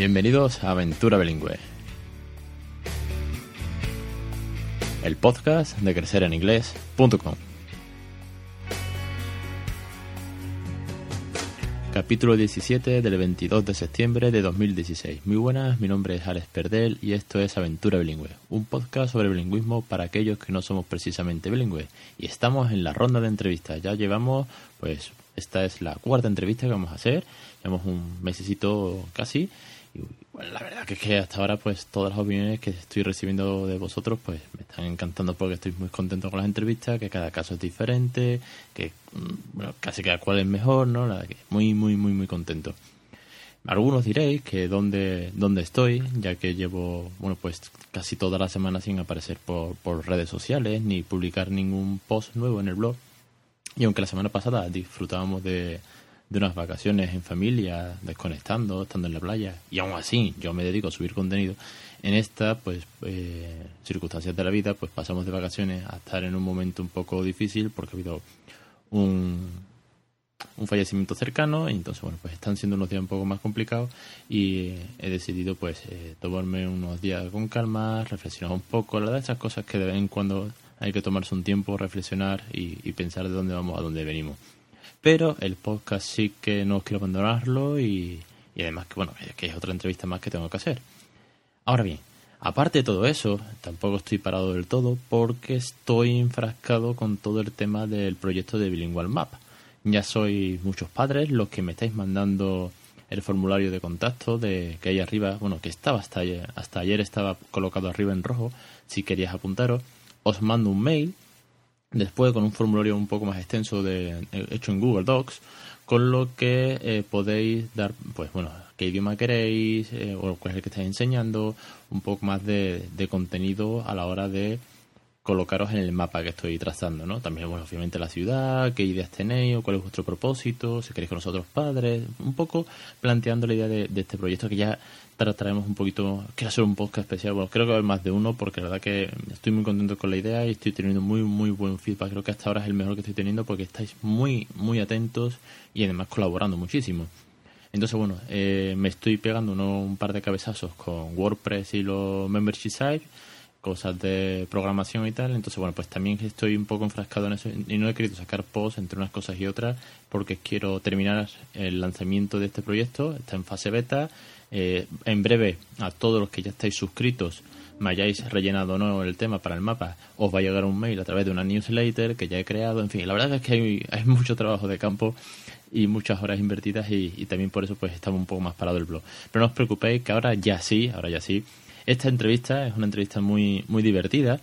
Bienvenidos a Aventura Bilingüe, el podcast de crecereninglés.com. Capítulo 17 del 22 de septiembre de 2016. Muy buenas, mi nombre es Alex Perdel y esto es Aventura Bilingüe, un podcast sobre bilingüismo para aquellos que no somos precisamente bilingües. Y estamos en la ronda de entrevistas. Ya llevamos, pues, esta es la cuarta entrevista que vamos a hacer. Llevamos un mesecito casi y bueno, la verdad que es que hasta ahora pues todas las opiniones que estoy recibiendo de vosotros pues me están encantando porque estoy muy contento con las entrevistas, que cada caso es diferente, que mm, bueno, casi cada cual es mejor, ¿no? Nada, que muy, muy, muy, muy contento. Algunos diréis que dónde, dónde estoy, ya que llevo, bueno, pues casi toda la semana sin aparecer por, por redes sociales ni publicar ningún post nuevo en el blog. Y aunque la semana pasada disfrutábamos de, de unas vacaciones en familia, desconectando, estando en la playa, y aún así yo me dedico a subir contenido, en esta pues eh, circunstancias de la vida, pues pasamos de vacaciones a estar en un momento un poco difícil porque ha habido un, un fallecimiento cercano y entonces bueno pues están siendo unos días un poco más complicados y he decidido pues eh, tomarme unos días con calma, reflexionar un poco, la verdad esas cosas que de vez en cuando hay que tomarse un tiempo, reflexionar y, y pensar de dónde vamos a dónde venimos pero el podcast sí que no quiero abandonarlo y, además que bueno que es otra entrevista más que tengo que hacer. Ahora bien aparte de todo eso tampoco estoy parado del todo porque estoy enfrascado con todo el tema del proyecto de Bilingual Map. Ya sois muchos padres los que me estáis mandando el formulario de contacto de que hay arriba bueno que estaba hasta ayer, hasta ayer estaba colocado arriba en rojo si querías apuntaros os mando un mail después con un formulario un poco más extenso de, hecho en Google Docs, con lo que eh, podéis dar, pues bueno, qué idioma queréis, eh, o cuál es el que estáis enseñando, un poco más de, de, contenido a la hora de colocaros en el mapa que estoy trazando, ¿no? También, bueno, obviamente la ciudad, qué ideas tenéis, o cuál es vuestro propósito, si queréis con los otros padres, un poco planteando la idea de, este proyecto que ya trataremos un poquito, quiero hacer un podcast especial, bueno, creo que va a haber más de uno porque la verdad que estoy muy contento con la idea y estoy teniendo muy, muy buen feedback. Creo que hasta ahora es el mejor que estoy teniendo porque estáis muy, muy atentos y además colaborando muchísimo. Entonces, bueno, eh, me estoy pegando un par de cabezazos con WordPress y los membership sites, cosas de programación y tal. Entonces, bueno, pues también estoy un poco enfrascado en eso y no he querido sacar posts entre unas cosas y otras porque quiero terminar el lanzamiento de este proyecto. Está en fase beta eh, en breve, a todos los que ya estáis suscritos, me hayáis rellenado o no el tema para el mapa, os va a llegar un mail a través de una newsletter que ya he creado. En fin, la verdad es que hay, hay mucho trabajo de campo y muchas horas invertidas y, y, también por eso pues estaba un poco más parado el blog. Pero no os preocupéis que ahora ya sí, ahora ya sí. Esta entrevista es una entrevista muy, muy divertida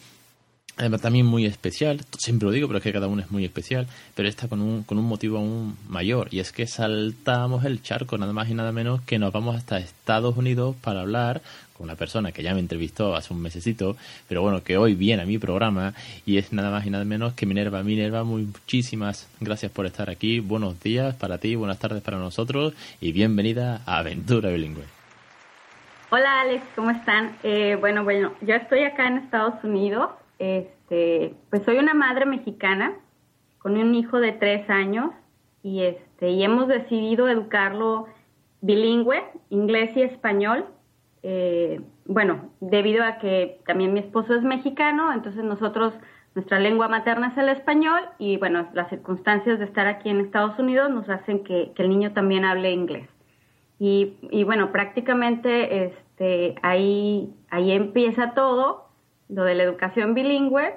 Además, también muy especial, siempre lo digo, pero es que cada uno es muy especial, pero está con un, con un motivo aún mayor, y es que saltamos el charco, nada más y nada menos que nos vamos hasta Estados Unidos para hablar con una persona que ya me entrevistó hace un mesecito, pero bueno, que hoy viene a mi programa, y es nada más y nada menos que Minerva. Minerva, muchísimas gracias por estar aquí, buenos días para ti, buenas tardes para nosotros, y bienvenida a Aventura Bilingüe. Hola Alex, ¿cómo están? Eh, bueno, bueno, yo estoy acá en Estados Unidos este, pues soy una madre mexicana con un hijo de tres años y este, y hemos decidido educarlo bilingüe, inglés y español. Eh, bueno, debido a que también mi esposo es mexicano, entonces nosotros, nuestra lengua materna es el español y bueno, las circunstancias de estar aquí en Estados Unidos nos hacen que, que el niño también hable inglés. Y, y bueno, prácticamente este, ahí, ahí empieza todo lo de la educación bilingüe.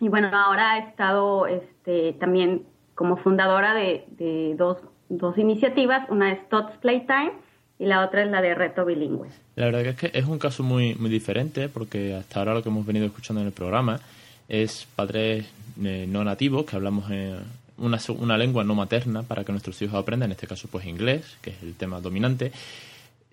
Y bueno, ahora he estado este, también como fundadora de, dos, dos, iniciativas. Una es Tots Playtime y la otra es la de Reto Bilingüe. La verdad es que es un caso muy, muy diferente porque hasta ahora lo que hemos venido escuchando en el programa es padres eh, no nativos que hablamos en una, una lengua no materna para que nuestros hijos aprendan, en este caso pues inglés, que es el tema dominante.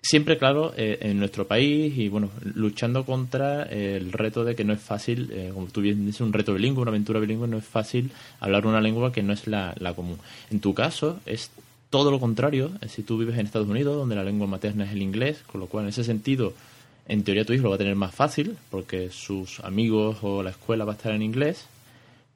Siempre, claro, eh, en nuestro país y bueno, luchando contra el reto de que no es fácil, eh, como tú bien dices, un reto bilingüe, una aventura bilingüe, no es fácil hablar una lengua que no es la, la común. En tu caso es todo lo contrario, si tú vives en Estados Unidos, donde la lengua materna es el inglés, con lo cual en ese sentido, en teoría tu hijo lo va a tener más fácil, porque sus amigos o la escuela va a estar en inglés,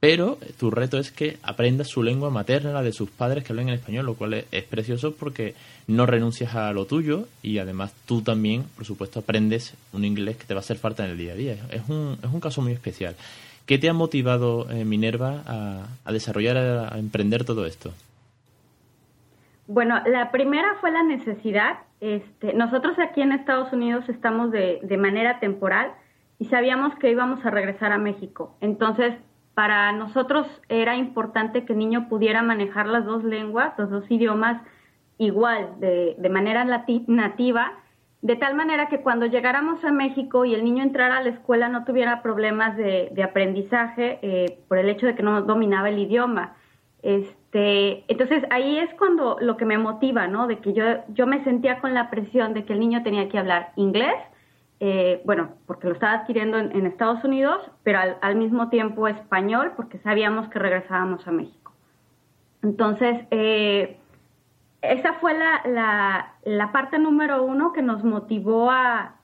pero tu reto es que aprenda su lengua materna, la de sus padres que hablan en español, lo cual es, precioso porque no renuncias a lo tuyo y además tú también, por supuesto, aprendes un inglés que te va a hacer falta en el día a día. Es un, es un caso muy especial. ¿Qué te ha motivado, eh, Minerva, a, desarrollar, a, emprender todo esto? Bueno, la primera fue la necesidad. Este, nosotros aquí en Estados Unidos estamos de, de manera temporal y sabíamos que íbamos a regresar a México. Entonces, para nosotros era importante que el niño pudiera manejar las dos lenguas, los dos idiomas igual, de, manera nativa, de tal manera que cuando llegáramos a México y el niño entrara a la escuela no tuviera problemas de, aprendizaje eh, por el hecho de que no dominaba el idioma. Este, entonces ahí es cuando lo que me motiva, ¿no? De que yo, yo me sentía con la presión de que el niño tenía que hablar inglés, eh, bueno, porque lo estaba adquiriendo en, Estados Unidos, pero al, mismo tiempo español, porque sabíamos que regresábamos a México. Entonces, eh, esa fue la, la, parte número uno que nos motivó a,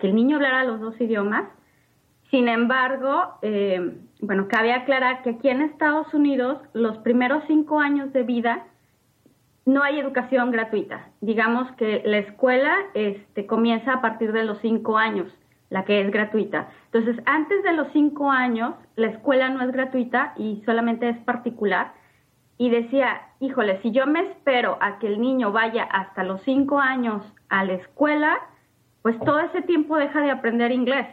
que el niño hablara los dos idiomas. Sin embargo, eh, bueno, cabe aclarar que aquí en Estados Unidos los primeros cinco años de vida no hay educación gratuita. Digamos que la escuela este, comienza a partir de los cinco años, la que es gratuita. Entonces, antes de los cinco años, la escuela no es gratuita y solamente es particular. Y decía, híjole, si yo me espero a que el niño vaya hasta los cinco años a la escuela, pues todo ese tiempo deja de aprender inglés.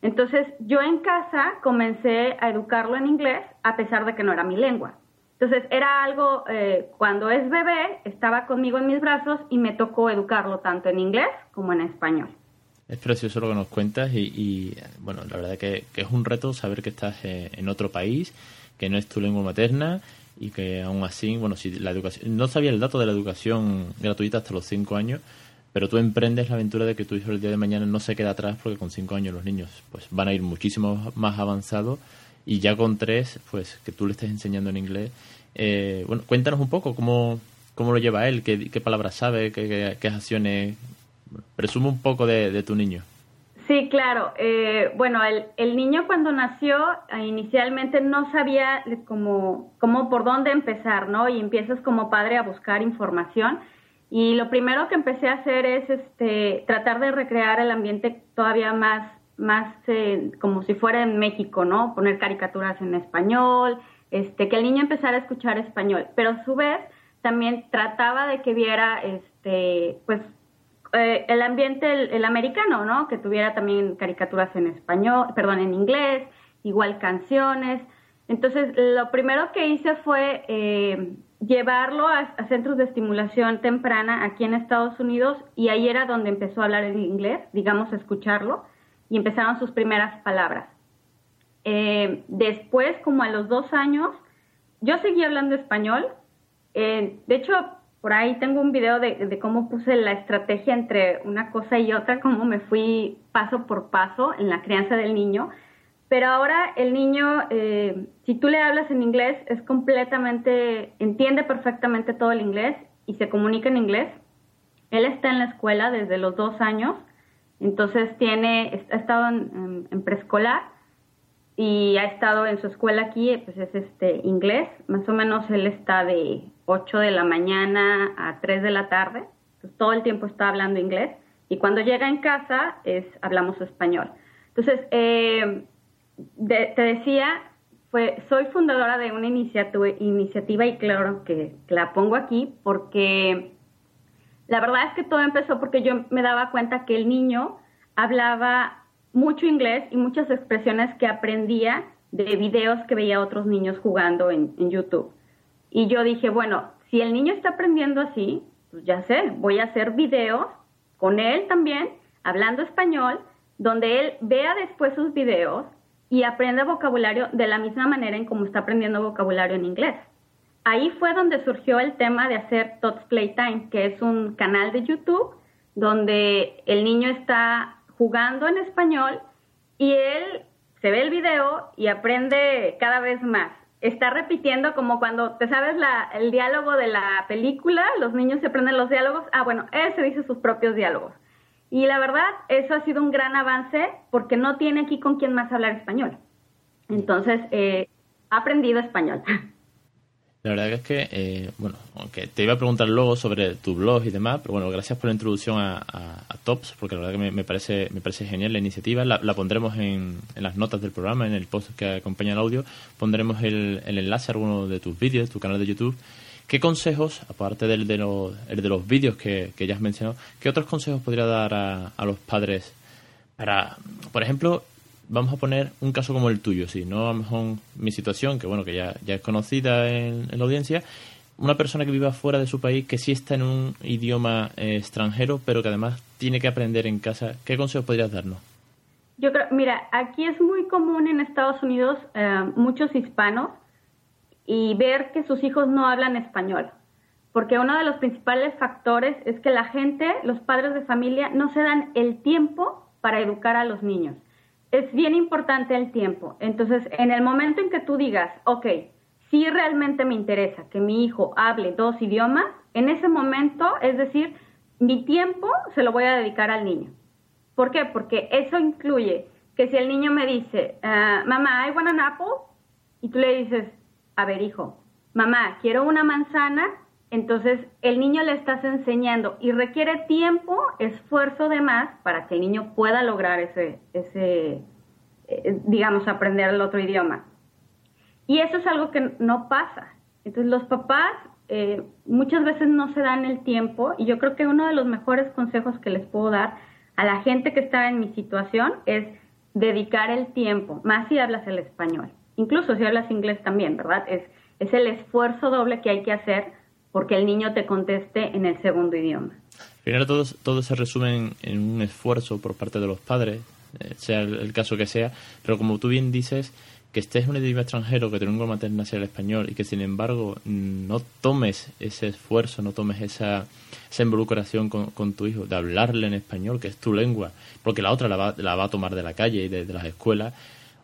Entonces, yo en casa comencé a educarlo en inglés a pesar de que no era mi lengua. Entonces era algo, eh, cuando es bebé, estaba conmigo en mis brazos y me tocó educarlo tanto en inglés como en español. Es precioso lo que nos cuentas y, bueno, la verdad que, que, es un reto saber que estás eh, en otro país, que no es tu lengua materna y que aún así, bueno, si la educación, no sabía el dato de la educación gratuita hasta los cinco años, pero tú emprendes la aventura de que tu hijo el día de mañana no se queda atrás porque con cinco años los niños pues van a ir muchísimo más avanzados y ya con tres, pues que tú le estés enseñando en inglés. Eh, bueno, cuéntanos un poco cómo, cómo lo lleva él, qué, qué palabras sabe, qué, qué, acciones. Presume un poco de, tu niño. Sí, claro. Eh, bueno, el, el, niño cuando nació eh, inicialmente no sabía cómo, cómo por dónde empezar, ¿no? Y empiezas como padre a buscar información. Y lo primero que empecé a hacer es este, tratar de recrear el ambiente todavía más más eh, como si fuera en México, ¿no? Poner caricaturas en español, este, que el niño empezara a escuchar español, pero a su vez también trataba de que viera, este, pues, eh, el ambiente, el, americano, ¿no? Que tuviera también caricaturas en español, perdón, en inglés, igual canciones. Entonces, lo primero que hice fue eh, llevarlo a, a, centros de estimulación temprana aquí en Estados Unidos y ahí era donde empezó a hablar el inglés, digamos, a escucharlo y empezaron sus primeras palabras. Eh, después, como a los dos años, yo seguí hablando español. Eh, de hecho, por ahí tengo un video de, cómo puse la estrategia entre una cosa y otra, cómo me fui paso por paso en la crianza del niño. Pero ahora el niño, eh, si tú le hablas en inglés, es completamente, entiende perfectamente todo el inglés y se comunica en inglés. Él está en la escuela desde los dos años entonces tiene, ha estado en, preescolar y ha estado en su escuela aquí, pues es este inglés, más o menos él está de 8 de la mañana a 3 de la tarde, pues todo el tiempo está hablando inglés y cuando llega en casa es hablamos español. Entonces, eh, te decía, fue, soy fundadora de una iniciativa, iniciativa y claro que la pongo aquí porque la verdad es que todo empezó porque yo me daba cuenta que el niño hablaba mucho inglés y muchas expresiones que aprendía de videos que veía otros niños jugando en, YouTube. Y yo dije, bueno, si el niño está aprendiendo así, pues ya sé, voy a hacer videos con él también, hablando español, donde él vea después sus videos y aprenda vocabulario de la misma manera en como está aprendiendo vocabulario en inglés ahí fue donde surgió el tema de hacer Tots Playtime, que es un canal de YouTube donde el niño está jugando en español y él se ve el video y aprende cada vez más. Está repitiendo como cuando te sabes el diálogo de la película, los niños se aprenden los diálogos. Ah, bueno, él se dice sus propios diálogos. Y la verdad, eso ha sido un gran avance porque no tiene aquí con quién más hablar español. Entonces, eh, ha aprendido español. La verdad que es que, eh, bueno, aunque te iba a preguntar luego sobre tu blog y demás, pero bueno, gracias por la introducción a, Tops, porque la verdad que me, parece me parece genial la iniciativa. La, pondremos en, las notas del programa, en el post que acompaña el audio, pondremos el, enlace a alguno de tus vídeos, tu canal de YouTube. ¿Qué consejos, aparte del de los, el de los vídeos que, que ya has mencionado, qué otros consejos podría dar a, a los padres para, por ejemplo, vamos a poner un caso como el tuyo, sí, no a lo mejor mi situación, que bueno, que ya, es conocida en, la audiencia, una persona que viva fuera de su país, que sí está en un idioma eh, extranjero, pero que además tiene que aprender en casa, ¿qué consejos podrías darnos? Yo creo, mira, aquí es muy común en Estados Unidos eh, muchos hispanos y ver que sus hijos no hablan español, porque uno de los principales factores es que la gente, los padres de familia, no se dan el tiempo para educar a los niños es bien importante el tiempo. Entonces, en el momento en que tú digas, ok, si realmente me interesa que mi hijo hable dos idiomas, en ese momento, es decir, mi tiempo se lo voy a dedicar al niño. ¿Por qué? Porque eso incluye que si el niño me dice, uh, mamá, ¿hay want an apple? Y tú le dices, a ver, hijo, mamá, quiero una manzana, entonces el niño le estás enseñando y requiere tiempo, esfuerzo de más para que el niño pueda lograr ese, ese eh, digamos, aprender el otro idioma. Y eso es algo que no pasa. Entonces los papás eh, muchas veces no se dan el tiempo y yo creo que uno de los mejores consejos que les puedo dar a la gente que está en mi situación es dedicar el tiempo, más si hablas el español. Incluso si hablas inglés también, ¿verdad? Es, es el esfuerzo doble que hay que hacer porque el niño te conteste en el segundo idioma. Al todo, todo se resume en, un esfuerzo por parte de los padres, eh, sea el, caso que sea, pero como tú bien dices, que estés en un idioma extranjero, que tu lengua materna sea el español y que sin embargo no tomes ese esfuerzo, no tomes esa, esa involucración con, tu hijo de hablarle en español, que es tu lengua, porque la otra la va, la va a tomar de la calle y de las escuelas,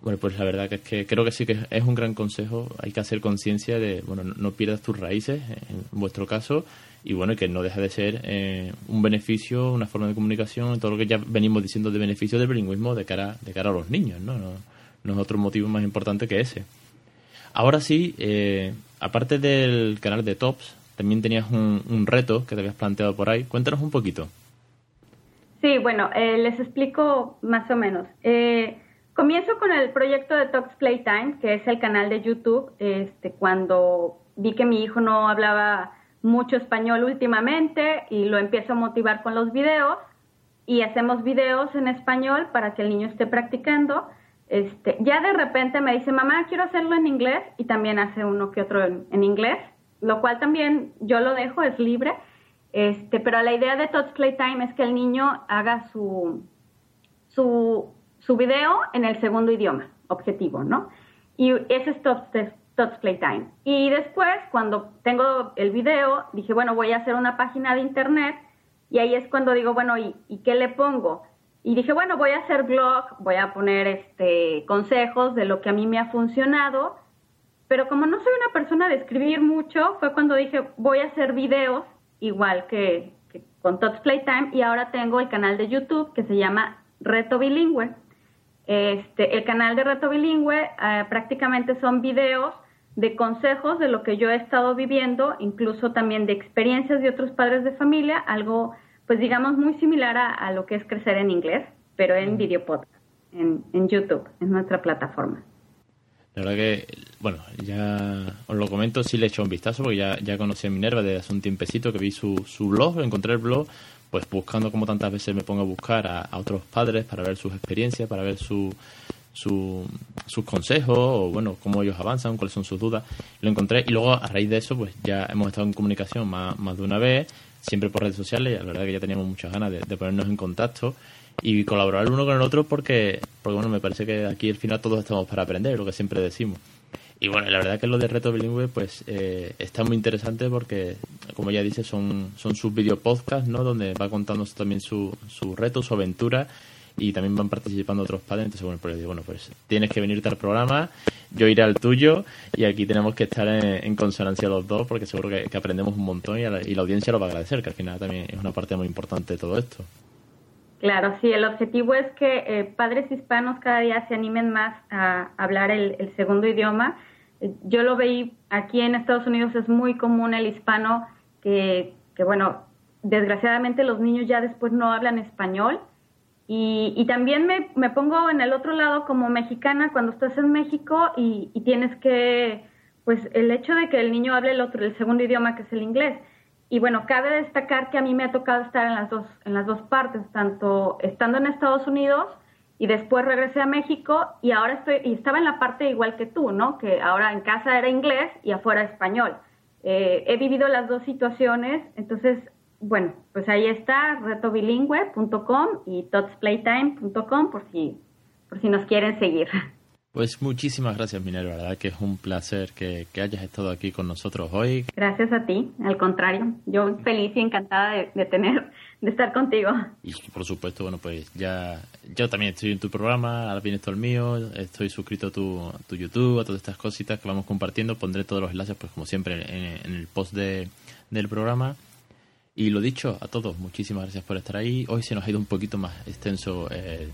bueno, pues la verdad que es que creo que sí que es un gran consejo. Hay que hacer conciencia de, bueno, no, pierdas tus raíces, en vuestro caso, y bueno, que no deja de ser eh, un beneficio, una forma de comunicación, todo lo que ya venimos diciendo de beneficio del bilingüismo de cara, de cara a los niños, ¿no? No, es otro motivo más importante que ese. Ahora sí, eh, aparte del canal de Tops, también tenías un, reto que te habías planteado por ahí. Cuéntanos un poquito. Sí, bueno, eh, les explico más o menos. Eh, Comienzo con el proyecto de Talks Playtime, que es el canal de YouTube. Este, cuando vi que mi hijo no hablaba mucho español últimamente y lo empiezo a motivar con los videos y hacemos videos en español para que el niño esté practicando. Este, ya de repente me dice, mamá, quiero hacerlo en inglés y también hace uno que otro en, en inglés, lo cual también yo lo dejo, es libre. Este, pero la idea de Talks Playtime es que el niño haga su, su su video en el segundo idioma, objetivo, ¿no? Y ese es Tots Playtime. Y después, cuando tengo el video, dije, bueno, voy a hacer una página de internet y ahí es cuando digo, bueno, ¿y, qué le pongo? Y dije, bueno, voy a hacer blog, voy a poner este consejos de lo que a mí me ha funcionado, pero como no soy una persona de escribir mucho, fue cuando dije, voy a hacer videos igual que, que con Tots Playtime y ahora tengo el canal de YouTube que se llama Reto Bilingüe. Este, el canal de Reto Bilingüe eh, prácticamente son videos de consejos de lo que yo he estado viviendo, incluso también de experiencias de otros padres de familia, algo pues digamos muy similar a, lo que es crecer en inglés, pero en video podcast, en, en YouTube, en nuestra plataforma. La verdad que, bueno, ya os lo comento, sí le he hecho un vistazo porque ya, ya conocí a Minerva desde hace un tiempecito que vi su, su blog, encontré el blog pues buscando como tantas veces me pongo a buscar a, otros padres para ver sus experiencias, para ver su, sus consejos o bueno, cómo ellos avanzan, cuáles son sus dudas. Lo encontré y luego a raíz de eso pues ya hemos estado en comunicación más, más de una vez, siempre por redes sociales, la verdad que ya teníamos muchas ganas de, ponernos en contacto y colaborar uno con el otro porque, porque bueno, me parece que aquí al final todos estamos para aprender, lo que siempre decimos. Y bueno, la verdad que lo de reto bilingüe pues eh, está muy interesante porque, como ya dice, son, son sus video podcasts, ¿no? Donde va contando también su, su reto, su aventura y también van participando otros padres. Entonces, bueno, pues bueno, pues tienes que venirte al programa, yo iré al tuyo y aquí tenemos que estar en, consonancia los dos porque seguro que, aprendemos un montón y, la, audiencia lo va a agradecer, que al final también es una parte muy importante de todo esto. Claro, sí, el objetivo es que eh, padres hispanos cada día se animen más a hablar el, segundo idioma. yo lo veí aquí en Estados Unidos, es muy común el hispano que, que bueno, desgraciadamente los niños ya después no hablan español. Y, y también me, me, pongo en el otro lado como mexicana cuando estás en México y, y, tienes que, pues el hecho de que el niño hable el otro, el segundo idioma que es el inglés. Y bueno, cabe destacar que a mí me ha tocado estar en las dos, en las dos partes, tanto estando en Estados Unidos y después regresé a México y ahora estoy, y estaba en la parte igual que tú, ¿no? Que ahora en casa era inglés y afuera español. Eh, he vivido las dos situaciones, entonces, bueno, pues ahí está, retobilingüe.com y totsplaytime.com por si, por si nos quieren seguir. Pues muchísimas gracias, Minerva. La verdad que es un placer que, hayas estado aquí con nosotros hoy. Gracias a ti, al contrario. Yo feliz y encantada de, tener, de estar contigo. Y por supuesto, bueno, pues ya yo también estoy en tu programa, ahora viene todo el mío, estoy suscrito a tu, tu, YouTube, a todas estas cositas que vamos compartiendo. Pondré todos los enlaces, pues como siempre, en, el post de, del programa. Y lo dicho, a todos, muchísimas gracias por estar ahí. Hoy se nos ha ido un poquito más extenso el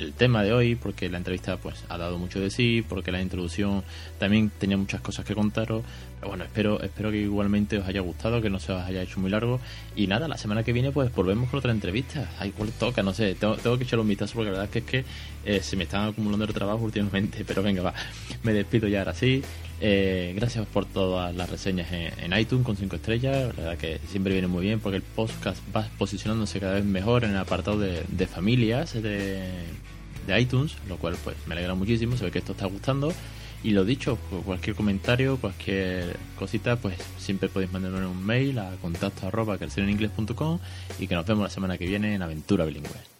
el tema de hoy, porque la entrevista pues ha dado mucho de sí, porque la introducción también tenía muchas cosas que contaros. Bueno, espero, espero que igualmente os haya gustado, que no se os haya hecho muy largo. Y nada, la semana que viene pues volvemos con otra entrevista. Ay, cuál toca, no sé, tengo, que echarle un vistazo porque la verdad es que es que eh, se me están acumulando el trabajo últimamente. Pero venga, va, me despido ya ahora sí. Eh, gracias por todas las reseñas en, iTunes con 5 estrellas. La verdad que siempre viene muy bien porque el podcast va posicionándose cada vez mejor en el apartado de, familias de iTunes, lo cual pues me alegra muchísimo, se ve que esto está gustando. Y lo dicho, cualquier comentario, cualquier cosita, pues siempre podéis mandarme un mail a contacto arroba y que nos vemos la semana que viene en Aventura Bilingüe.